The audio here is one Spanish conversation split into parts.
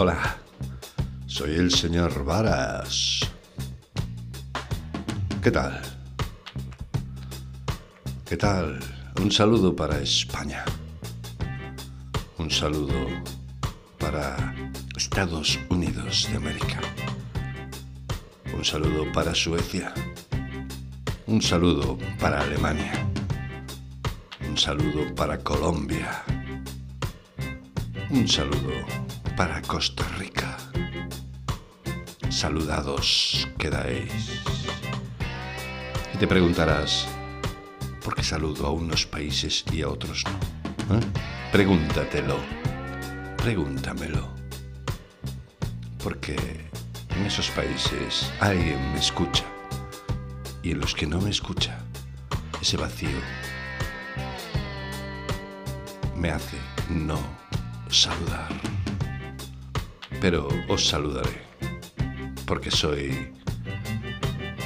Hola, soy el señor Varas. ¿Qué tal? ¿Qué tal? Un saludo para España. Un saludo para Estados Unidos de América. Un saludo para Suecia. Un saludo para Alemania. Un saludo para Colombia. Un saludo para Costa Rica. Saludados quedáis. Y te preguntarás, ¿por qué saludo a unos países y a otros no? ¿Eh? Pregúntatelo. Pregúntamelo. Porque en esos países alguien me escucha y en los que no me escucha, ese vacío me hace no saludar. Pero os saludaré, porque soy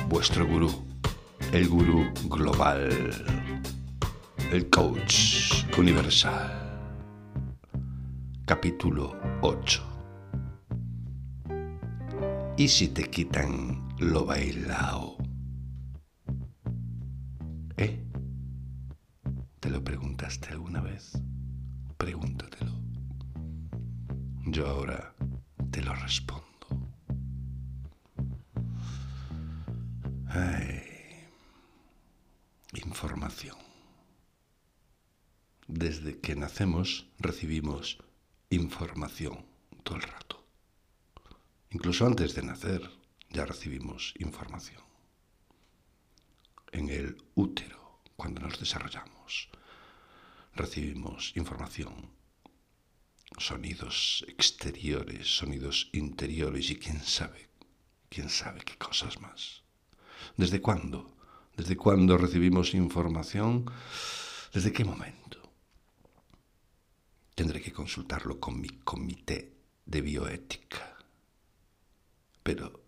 vuestro gurú, el gurú global, el coach universal. Capítulo 8. ¿Y si te quitan lo bailao? ¿Eh? ¿Te lo preguntaste alguna vez? Pregúntatelo. Yo ahora respondo. Información. Desde que nacemos recibimos información todo el rato. Incluso antes de nacer ya recibimos información. En el útero, cuando nos desarrollamos, recibimos información, sonidos exteriores, sonidos interiores y quién sabe, quién sabe qué cosas más. ¿Desde cuándo? ¿Desde cuándo recibimos información? ¿Desde qué momento? Tendré que consultarlo con mi comité de bioética. Pero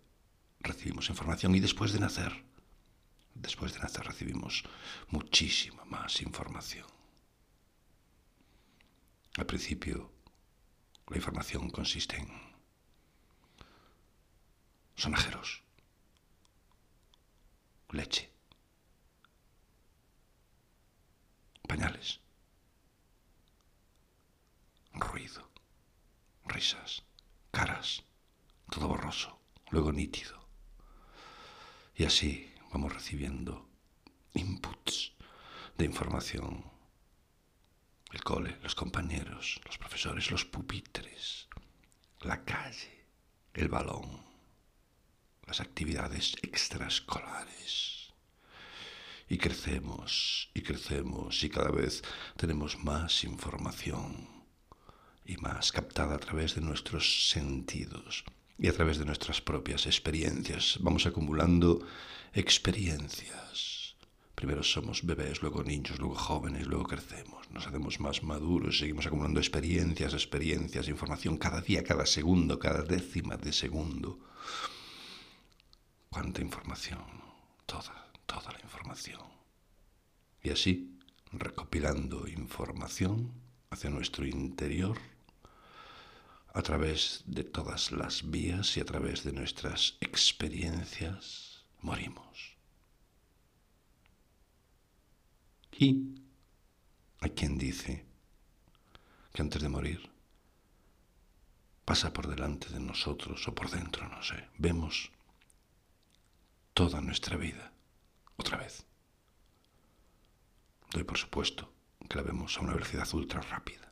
recibimos información y después de nacer, después de nacer recibimos muchísima más información. Al principio, la información consiste en sonajeros, leche, pañales, ruido, risas, caras, todo borroso, luego nítido. Y así vamos recibiendo inputs de información el cole, los compañeros, los profesores, los pupitres, la calle, el balón, las actividades extraescolares. Y crecemos y crecemos y cada vez tenemos más información y más captada a través de nuestros sentidos y a través de nuestras propias experiencias. Vamos acumulando experiencias Primero somos bebés, luego niños, luego jóvenes, luego crecemos, nos hacemos más maduros, seguimos acumulando experiencias, experiencias, información cada día, cada segundo, cada décima de segundo. ¿Cuánta información? Toda, toda la información. Y así, recopilando información hacia nuestro interior, a través de todas las vías y a través de nuestras experiencias, morimos. Y hay quien dice que antes de morir pasa por delante de nosotros o por dentro, no sé. Vemos toda nuestra vida otra vez. Doy por supuesto que la vemos a una velocidad ultra rápida,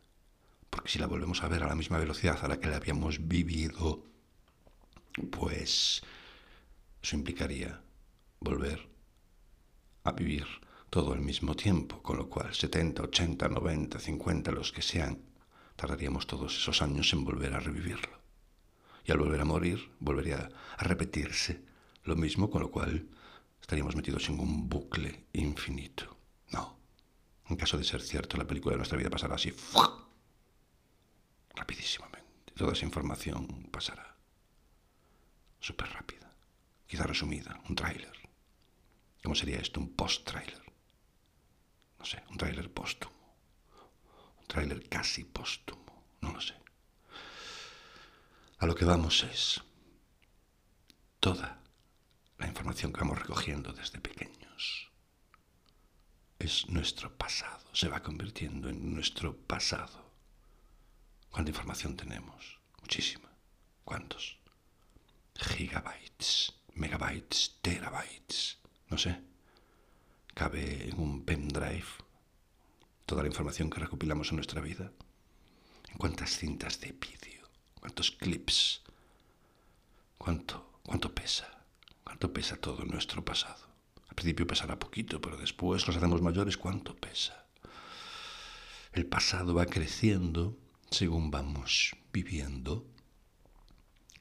porque si la volvemos a ver a la misma velocidad a la que la habíamos vivido, pues eso implicaría volver a vivir todo al mismo tiempo, con lo cual 70, 80, 90, 50, los que sean, tardaríamos todos esos años en volver a revivirlo. Y al volver a morir, volvería a repetirse lo mismo, con lo cual estaríamos metidos en un bucle infinito. No. En caso de ser cierto, la película de nuestra vida pasará así, rapidísimamente. Toda esa información pasará súper rápida, quizá resumida, un tráiler. ¿Cómo sería esto? Un post-tráiler no sé, un tráiler póstumo, un tráiler casi póstumo, no lo sé. A lo que vamos es toda la información que vamos recogiendo desde pequeños. Es nuestro pasado, se va convirtiendo en nuestro pasado. ¿Cuánta información tenemos? Muchísima. ¿Cuántos? Gigabytes, megabytes, terabytes. No sé. Cabe en un pendrive toda la información que recopilamos en nuestra vida. ¿En cuántas cintas de vídeo? ¿Cuántos clips? ¿Cuánto, cuánto pesa? ¿Cuánto pesa todo nuestro pasado? Al principio pesará poquito, pero después nos hacemos mayores, ¿cuánto pesa? El pasado va creciendo según vamos viviendo.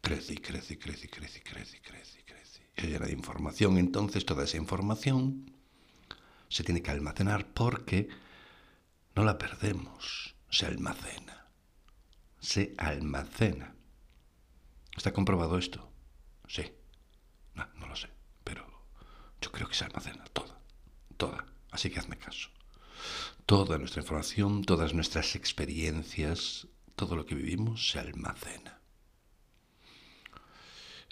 Crece y crece crece crece crece crece y crece. Y llena de información. Entonces toda esa información se tiene que almacenar porque no la perdemos, se almacena. Se almacena. ¿Está comprobado esto? Sí. No, no lo sé, pero yo creo que se almacena toda, toda. Así que hazme caso. Toda nuestra información, todas nuestras experiencias, todo lo que vivimos se almacena.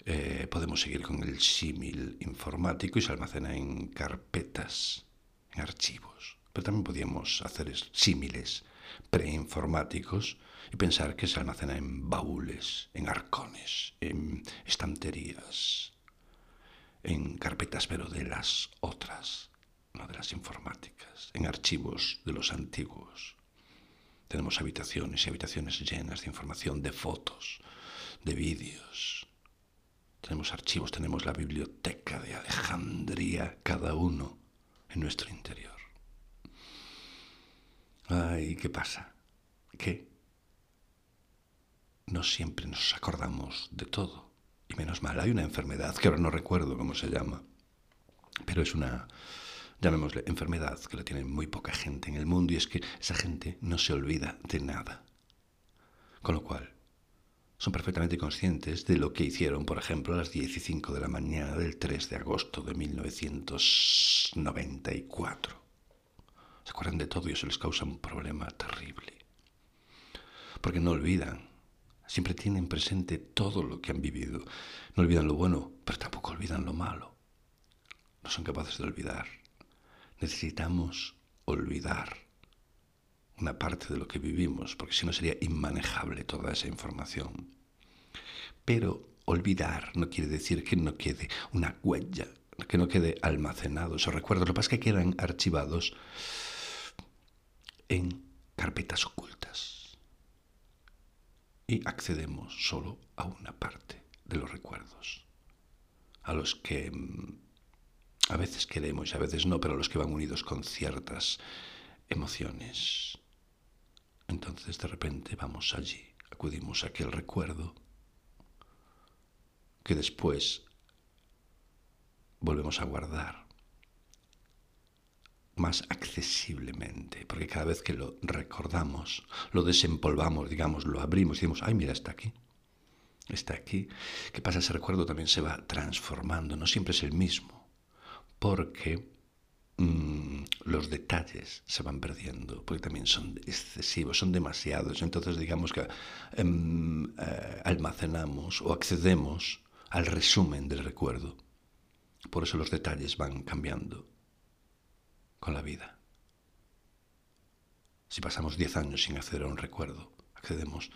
Eh, podemos seguir con el símil informático y se almacena en carpetas, archivos. Pero también podríamos hacer símiles preinformáticos y pensar que se almacena en baúles, en arcones, en estanterías, en carpetas, pero de las otras, no de las informáticas, en archivos de los antiguos. Tenemos habitaciones y habitaciones llenas de información, de fotos, de vídeos. Tenemos archivos, tenemos la biblioteca de Alejandría, cada uno en nuestro interior. Ay, ¿qué pasa? ¿Qué? No siempre nos acordamos de todo. Y menos mal, hay una enfermedad que ahora no recuerdo cómo se llama, pero es una, llamémosle, enfermedad que la tiene muy poca gente en el mundo y es que esa gente no se olvida de nada. Con lo cual, son perfectamente conscientes de lo que hicieron, por ejemplo, a las 15 de la mañana del 3 de agosto de 1994. Se acuerdan de todo y eso les causa un problema terrible. Porque no olvidan Siempre tienen presente todo lo que han vivido. No olvidan lo bueno, pero tampoco olvidan lo malo. No son capaces de olvidar. Necesitamos olvidar una parte de lo que vivimos, porque si no sería inmanejable toda esa información. Pero olvidar no quiere decir que no quede una huella, que no quede almacenado esos recuerdos. Lo que pasa es que quedan archivados en carpetas ocultas y accedemos solo a una parte de los recuerdos, a los que mm, a veces queremos y a veces no, pero a los que van unidos con ciertas emociones. Entonces de repente vamos allí, acudimos a aquel recuerdo que después volvemos a guardar más accesiblemente, porque cada vez que lo recordamos, lo desempolvamos, digamos, lo abrimos y decimos, ay, mira, está aquí, está aquí. ¿Qué pasa? Ese recuerdo también se va transformando, no siempre es el mismo, porque mm, los detalles se van perdiendo, porque también son excesivos, son demasiados. Entonces, digamos que em, eh, almacenamos o accedemos al resumen del recuerdo. Por eso los detalles van cambiando con la vida. Si pasamos diez años sin acceder a un recuerdo, accedemos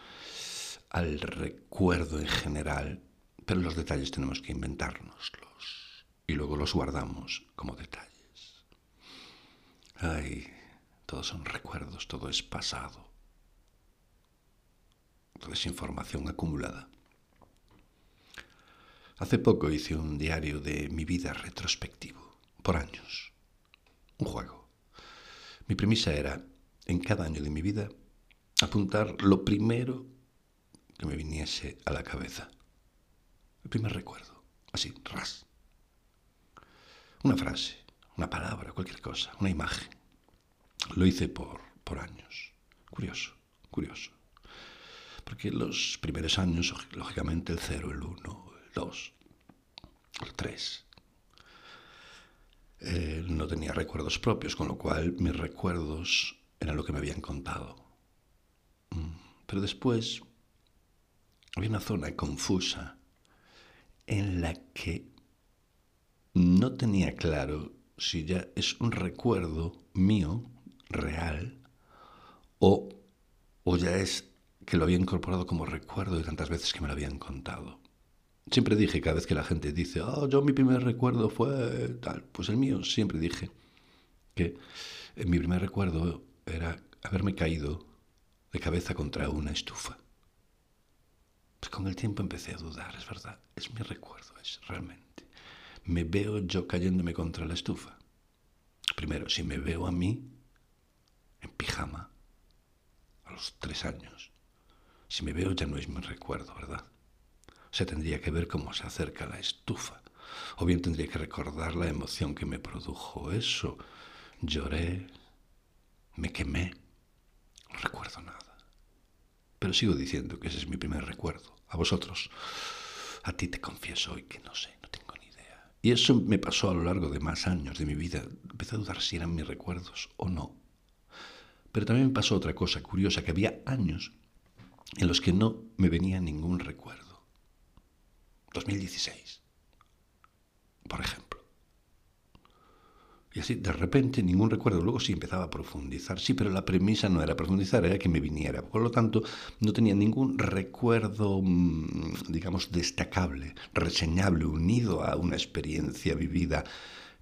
al recuerdo en general, pero los detalles tenemos que inventárnoslos y luego los guardamos como detalles. Ay, todos son recuerdos, todo es pasado, toda es información acumulada. Hace poco hice un diario de mi vida retrospectivo, por años un juego. Mi premisa era, en cada año de mi vida, apuntar lo primero que me viniese a la cabeza. El primer recuerdo, así, ras. Una frase, una palabra, cualquier cosa, una imagen. Lo hice por, por años. Curioso, curioso. Porque los primeros años, lógicamente, el cero, el uno, el dos, el tres, eh, no tenía recuerdos propios, con lo cual mis recuerdos eran lo que me habían contado. Mm, pero después, había una zona confusa en la que no tenía claro si ya es un recuerdo mío, real, o, o ya es que lo había incorporado como recuerdo de tantas veces que me lo habían contado. Siempre dije, cada vez que la gente dice, oh, yo mi primer recuerdo fue tal, pues el mío siempre dije que mi primer recuerdo era haberme caído de cabeza contra una estufa. Pues con el tiempo empecé a dudar, es verdad, es mi recuerdo, es realmente. Me veo yo cayéndome contra la estufa. Primero, si me veo a mí en pijama a los tres años, si me veo ya no es mi recuerdo, ¿verdad? O sea, tendría que ver cómo se acerca la estufa. O bien tendría que recordar la emoción que me produjo eso. Lloré, me quemé, no recuerdo nada. Pero sigo diciendo que ese es mi primer recuerdo. A vosotros, a ti te confieso hoy que no sé, no tengo ni idea. Y eso me pasó a lo largo de más años de mi vida. Empecé a dudar si eran mis recuerdos o no. Pero también me pasó otra cosa curiosa, que había años en los que no me venía ningún recuerdo. 2016, por ejemplo. Y así, de repente, ningún recuerdo. Luego sí empezaba a profundizar. Sí, pero la premisa no era profundizar, era que me viniera. Por lo tanto, no tenía ningún recuerdo, mm, digamos, destacable, reseñable, unido a una experiencia vivida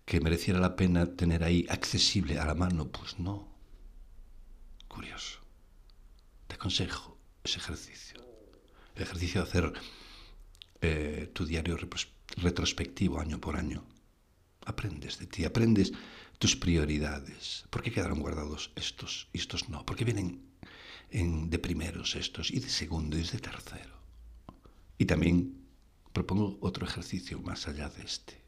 que mereciera la pena tener ahí accesible a la mano. Pues no. Curioso. Te aconsejo ese ejercicio. El ejercicio de hacer eh, tu diario retrospectivo año por año Aprendes de ti, aprendes tus prioridades. ¿Por qué quedaron guardados estos y estos no? ¿Por qué vienen en, de primeros estos y de segundo y de tercero? Y también propongo otro ejercicio más allá de este.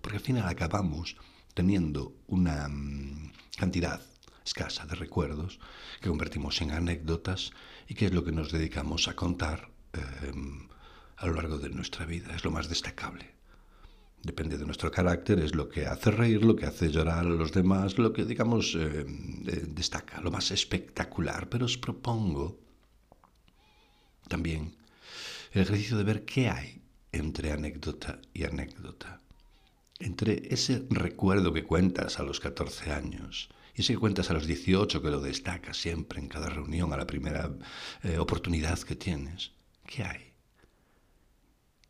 Porque al final acabamos teniendo una mm, cantidad escasa de recuerdos que convertimos en anécdotas y que es lo que nos dedicamos a contar em, a lo largo de nuestra vida. Es lo más destacable depende de nuestro carácter, es lo que hace reír, lo que hace llorar a los demás, lo que, digamos, eh, eh, destaca, lo más espectacular. Pero os propongo también el ejercicio de ver qué hay entre anécdota y anécdota. Entre ese recuerdo que cuentas a los 14 años y ese que cuentas a los 18, que lo destacas siempre en cada reunión, a la primera eh, oportunidad que tienes, ¿qué hay?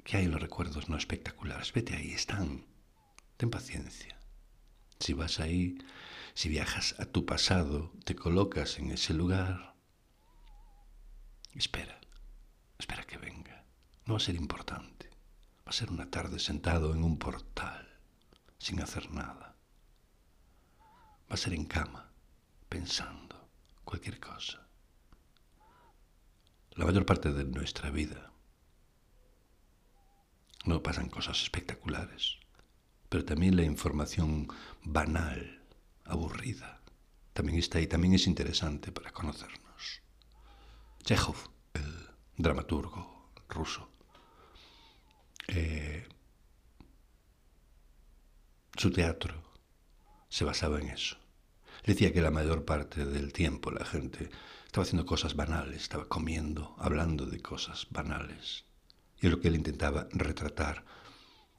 ¿Qué hay en los recuerdos no espectaculares? Vete ahí, están. Ten paciencia. Si vas ahí, si viajas a tu pasado, te colocas en ese lugar, espera, espera que venga. No va a ser importante. Va a ser una tarde sentado en un portal, sin hacer nada. Va a ser en cama, pensando cualquier cosa. La mayor parte de nuestra vida no pasan cosas espectaculares, pero también la información banal, aburrida, también está ahí, también es interesante para conocernos. Chekhov, el dramaturgo ruso, eh, su teatro se basaba en eso. Decía que la mayor parte del tiempo la gente estaba haciendo cosas banales, estaba comiendo, hablando de cosas banales. Y es lo que él intentaba retratar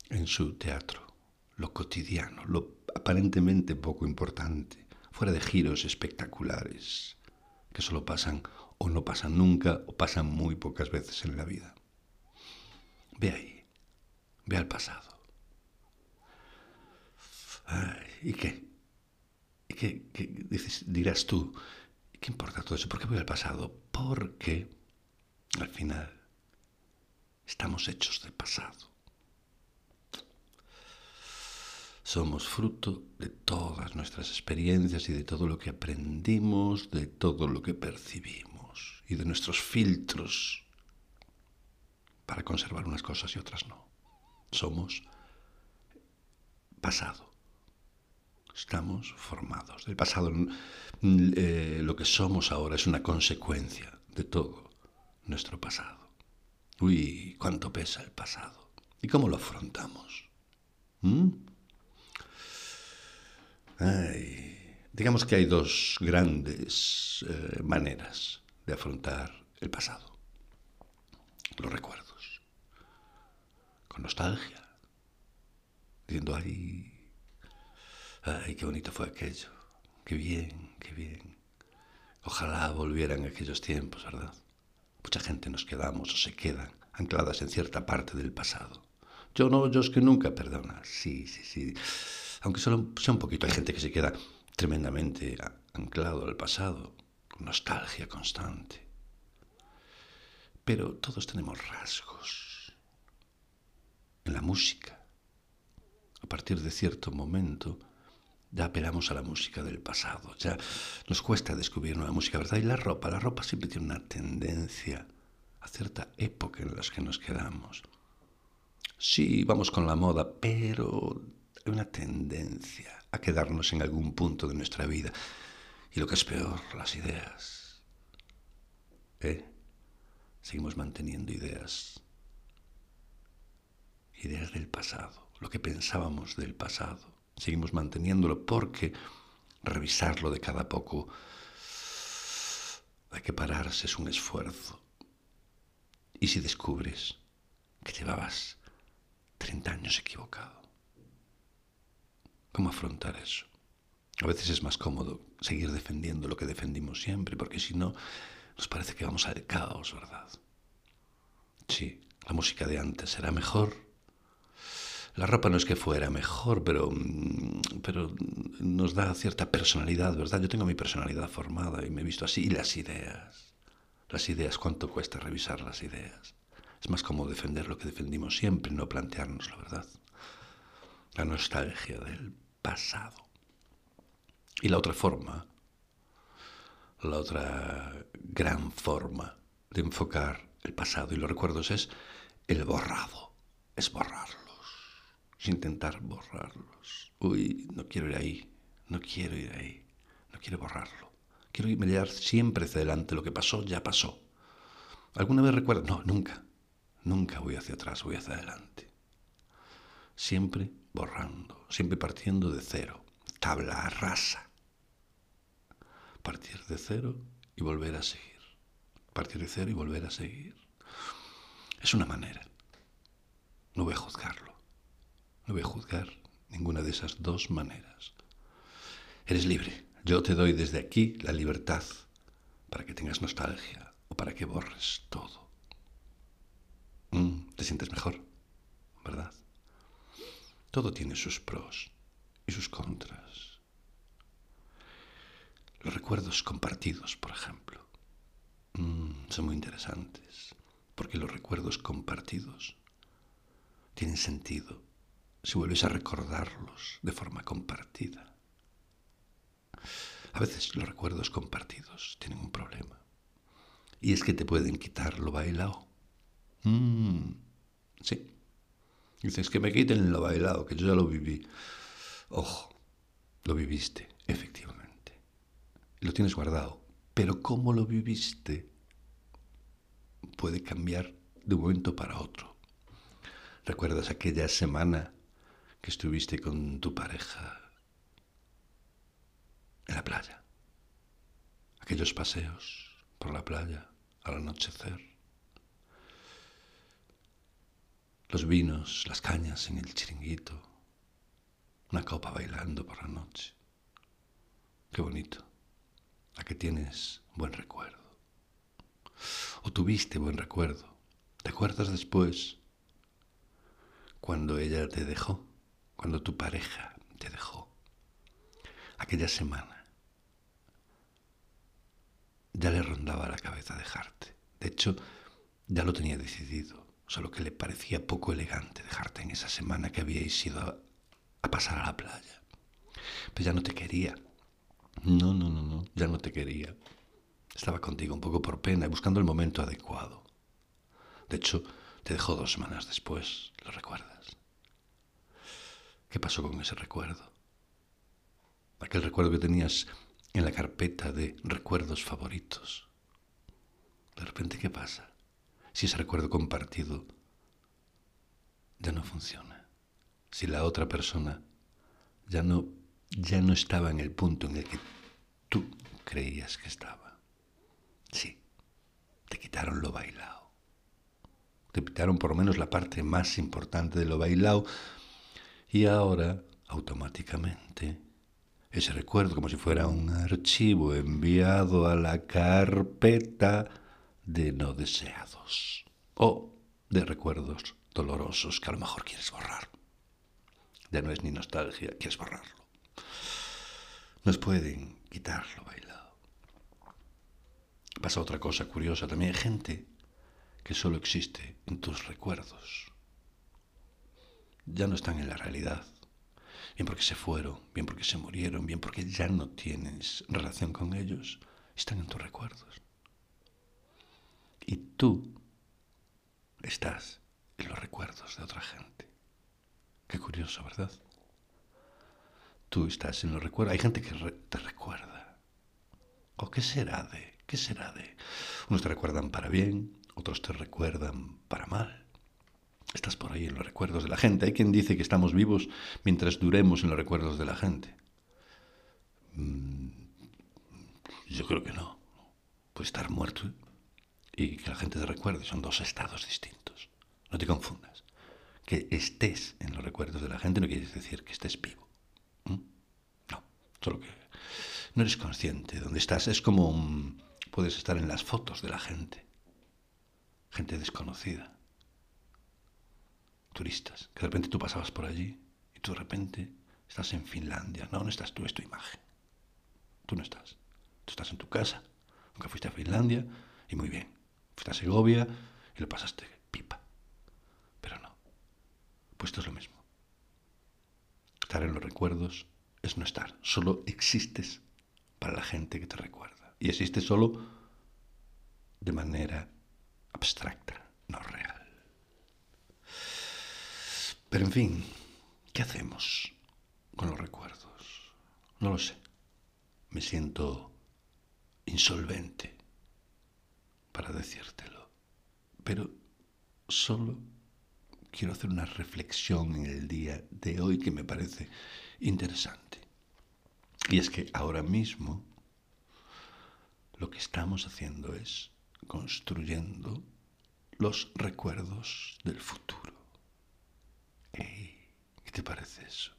en su teatro, lo cotidiano, lo aparentemente poco importante, fuera de giros espectaculares, que solo pasan o no pasan nunca o pasan muy pocas veces en la vida. Ve ahí, ve al pasado. ¿Y qué? ¿Y qué, dirás tú? ¿Qué importa todo eso? ¿Por qué voy al pasado? Porque al final Estamos hechos de pasado. Somos fruto de todas nuestras experiencias y de todo lo que aprendimos, de todo lo que percibimos y de nuestros filtros para conservar unas cosas y otras no. Somos pasado. Estamos formados. El pasado, eh, lo que somos ahora es una consecuencia de todo nuestro pasado. Uy, cuánto pesa el pasado. ¿Y cómo lo afrontamos? ¿Mm? digamos que hay dos grandes eh, maneras de afrontar el pasado. los recuerdos. Con nostalgia. Diciendo, ay, ay, qué bonito fue aquello. Qué bien, qué bien. Ojalá volvieran aquellos tiempos, ¿verdad? Mucha gente nos quedamos o se quedan ancladas en cierta parte del pasado. Yo no, yo es que nunca perdona. Sí, sí, sí. Aunque solo sea un poquito. Hay gente que se queda tremendamente anclado al pasado, con nostalgia constante. Pero todos tenemos rasgos en la música. A partir de cierto momento ya apelamos a la música del pasado, ya nos cuesta descubrir nueva música, ¿verdad? Y la ropa, la ropa siempre tiene una tendencia a cierta época en la que nos quedamos. Sí, vamos con la moda, pero hay una tendencia a quedarnos en algún punto de nuestra vida. Y lo que es peor, las ideas. ¿Eh? Seguimos manteniendo ideas. Ideas del pasado, lo que pensábamos del pasado. Seguimos manteniéndolo porque revisarlo de cada poco hay que pararse, es un esfuerzo. Y si descubres que llevabas 30 años equivocado, ¿Cómo afrontar eso? A veces es más cómodo seguir defendiendo lo que defendimos siempre, porque si no, nos parece que vamos al caos, ¿verdad? Sí, la música de antes era mejor. La ropa no es que fuera mejor, pero, mm, pero nos da cierta personalidad, ¿verdad? Yo tengo mi personalidad formada y me he visto así. Y las ideas. Las ideas, ¿cuánto cuesta revisar las ideas? Es más cómodo defender lo que defendimos siempre, no plantearnos la verdad. La nostalgia del pasado. Y la otra forma, la otra gran forma de enfocar el pasado y los recuerdos es el borrado, es borrarlos, es intentar borrarlos. Uy, no quiero ir ahí, no quiero ir ahí, no quiero borrarlo. Quiero mirar siempre hacia adelante, lo que pasó ya pasó. ¿Alguna vez recuerdo? No, nunca, nunca voy hacia atrás, voy hacia adelante. Siempre borrando, siempre partiendo de cero, tabla rasa. Partir de cero y volver a seguir. Partir de cero y volver a seguir. Es una manera. No voy a juzgarlo. No voy a juzgar ninguna de esas dos maneras. Eres libre. Yo te doy desde aquí la libertad para que tengas nostalgia o para que borres todo. Mm, ¿Te sientes mejor? ¿Verdad? Todo tiene sus pros y sus contras. Los recuerdos compartidos, por ejemplo, mm, son muy interesantes, porque los recuerdos compartidos tienen sentido si vuelves a recordarlos de forma compartida. A veces los recuerdos compartidos tienen un problema, y es que te pueden quitar lo bailado. Mm, sí, Dices que me quiten lo bailado, que yo ya lo viví. Ojo, lo viviste, efectivamente. Lo tienes guardado. Pero cómo lo viviste puede cambiar de un momento para otro. ¿Recuerdas aquella semana que estuviste con tu pareja en la playa? Aquellos paseos por la playa al anochecer los vinos, las cañas en el chiringuito, una copa bailando por la noche. Qué bonito. A que tienes buen recuerdo. O tuviste buen recuerdo. ¿Te acuerdas después? Cuando ella te dejó, cuando tu pareja te dejó. Aquella semana. Ya le rondaba la cabeza dejarte. De hecho, ya lo tenía decidido solo que le parecía poco elegante dejarte en esa semana que habíais ido a, pasar a la playa. Pero ya no te quería. No, no, no, no, ya no te quería. Estaba contigo un poco por pena y buscando el momento adecuado. De hecho, te dejó dos semanas después, ¿lo recuerdas? ¿Qué pasó con ese recuerdo? Aquel recuerdo que tenías en la carpeta de recuerdos favoritos. De repente, ¿qué pasa? si ese recuerdo compartido ya no funciona, si la otra persona ya no, ya no estaba en el punto en el que tú creías que estaba. Sí, te quitaron lo bailado. te pitaron por lo menos la parte más importante de lo bailado y ahora automáticamente ese recuerdo como si fuera un archivo enviado a la carpeta de no deseados o de recuerdos dolorosos que a lo mejor quieres borrar. Ya no es ni nostalgia, quieres borrarlo. Nos pueden quitarlo bailado. Pasa otra cosa curiosa también. Hay gente que solo existe en tus recuerdos. Ya no están en la realidad. Bien porque se fueron, bien porque se murieron, bien porque ya no tienes relación con ellos. Están en tus recuerdos. Y tú estás en los recuerdos de otra gente. Qué curioso, ¿verdad? Tú estás en los recuerdos. Hay gente que te recuerda. ¿O qué será de? ¿Qué será de? Unos te recuerdan para bien, otros te recuerdan para mal. Estás por ahí en los recuerdos de la gente. Hay quien dice que estamos vivos mientras duremos en los recuerdos de la gente. Mm, yo creo que no. Puede estar muerto y que la gente te recuerde. Son dos estados distintos. No te confundas. Que estés en los recuerdos de la gente no quiere decir que estés vivo. ¿Mm? No, solo que no eres consciente de dónde estás. Es como puedes estar en las fotos de la gente gente desconocida, turistas, que de repente tú pasabas por allí y tú de repente estás en Finlandia. No, no estás tú, es tu imagen. Tú no estás. Tú estás en tu casa, aunque fuiste a Finlandia y muy bien. Fuiste a Segovia y lo pasaste pipa. Pero no. Pues esto es lo mismo. Estar en los recuerdos es no estar. Solo existes para la gente que te recuerda. Y existes solo de manera abstracta, no real. Pero en fin, ¿qué hacemos con los recuerdos? No lo sé. Me siento insolvente para decírtelo. Pero solo quiero hacer una reflexión en el día de hoy que me parece interesante. Y es que ahora mismo lo que estamos haciendo es construyendo los recuerdos del futuro. ¿Qué te parece eso?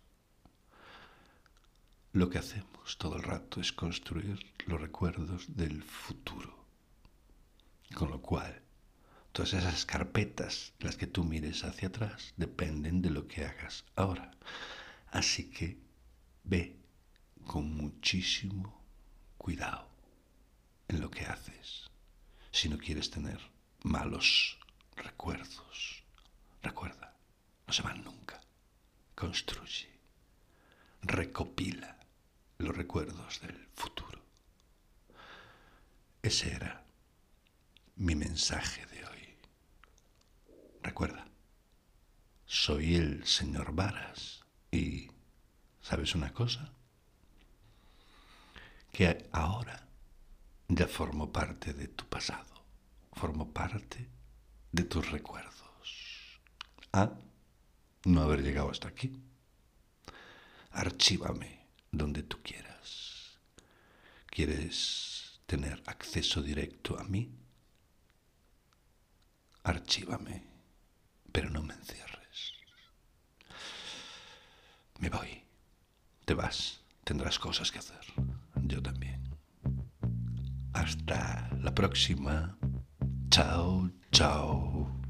Lo que hacemos todo el rato es construir los recuerdos del futuro. Con lo cual, todas esas carpetas, las que tú mires hacia atrás, dependen de lo que hagas ahora. Así que ve con muchísimo cuidado en lo que haces si no quieres tener malos recuerdos. Recuerda, no se van nunca. Construye, recopila los recuerdos del futuro. Ese era mi mensaje de hoy. Recuerda, soy el señor Varas y, ¿sabes una cosa? Que ahora ya formo parte de tu pasado, formo parte de tus recuerdos. Ah, no haber llegado hasta aquí. Archívame donde tú quieras. ¿Quieres tener acceso directo a mí? Archívame, pero no me encierres. Me voy. Te vas. Tendrás cosas que hacer. Yo también. Hasta la próxima. Chao, chao.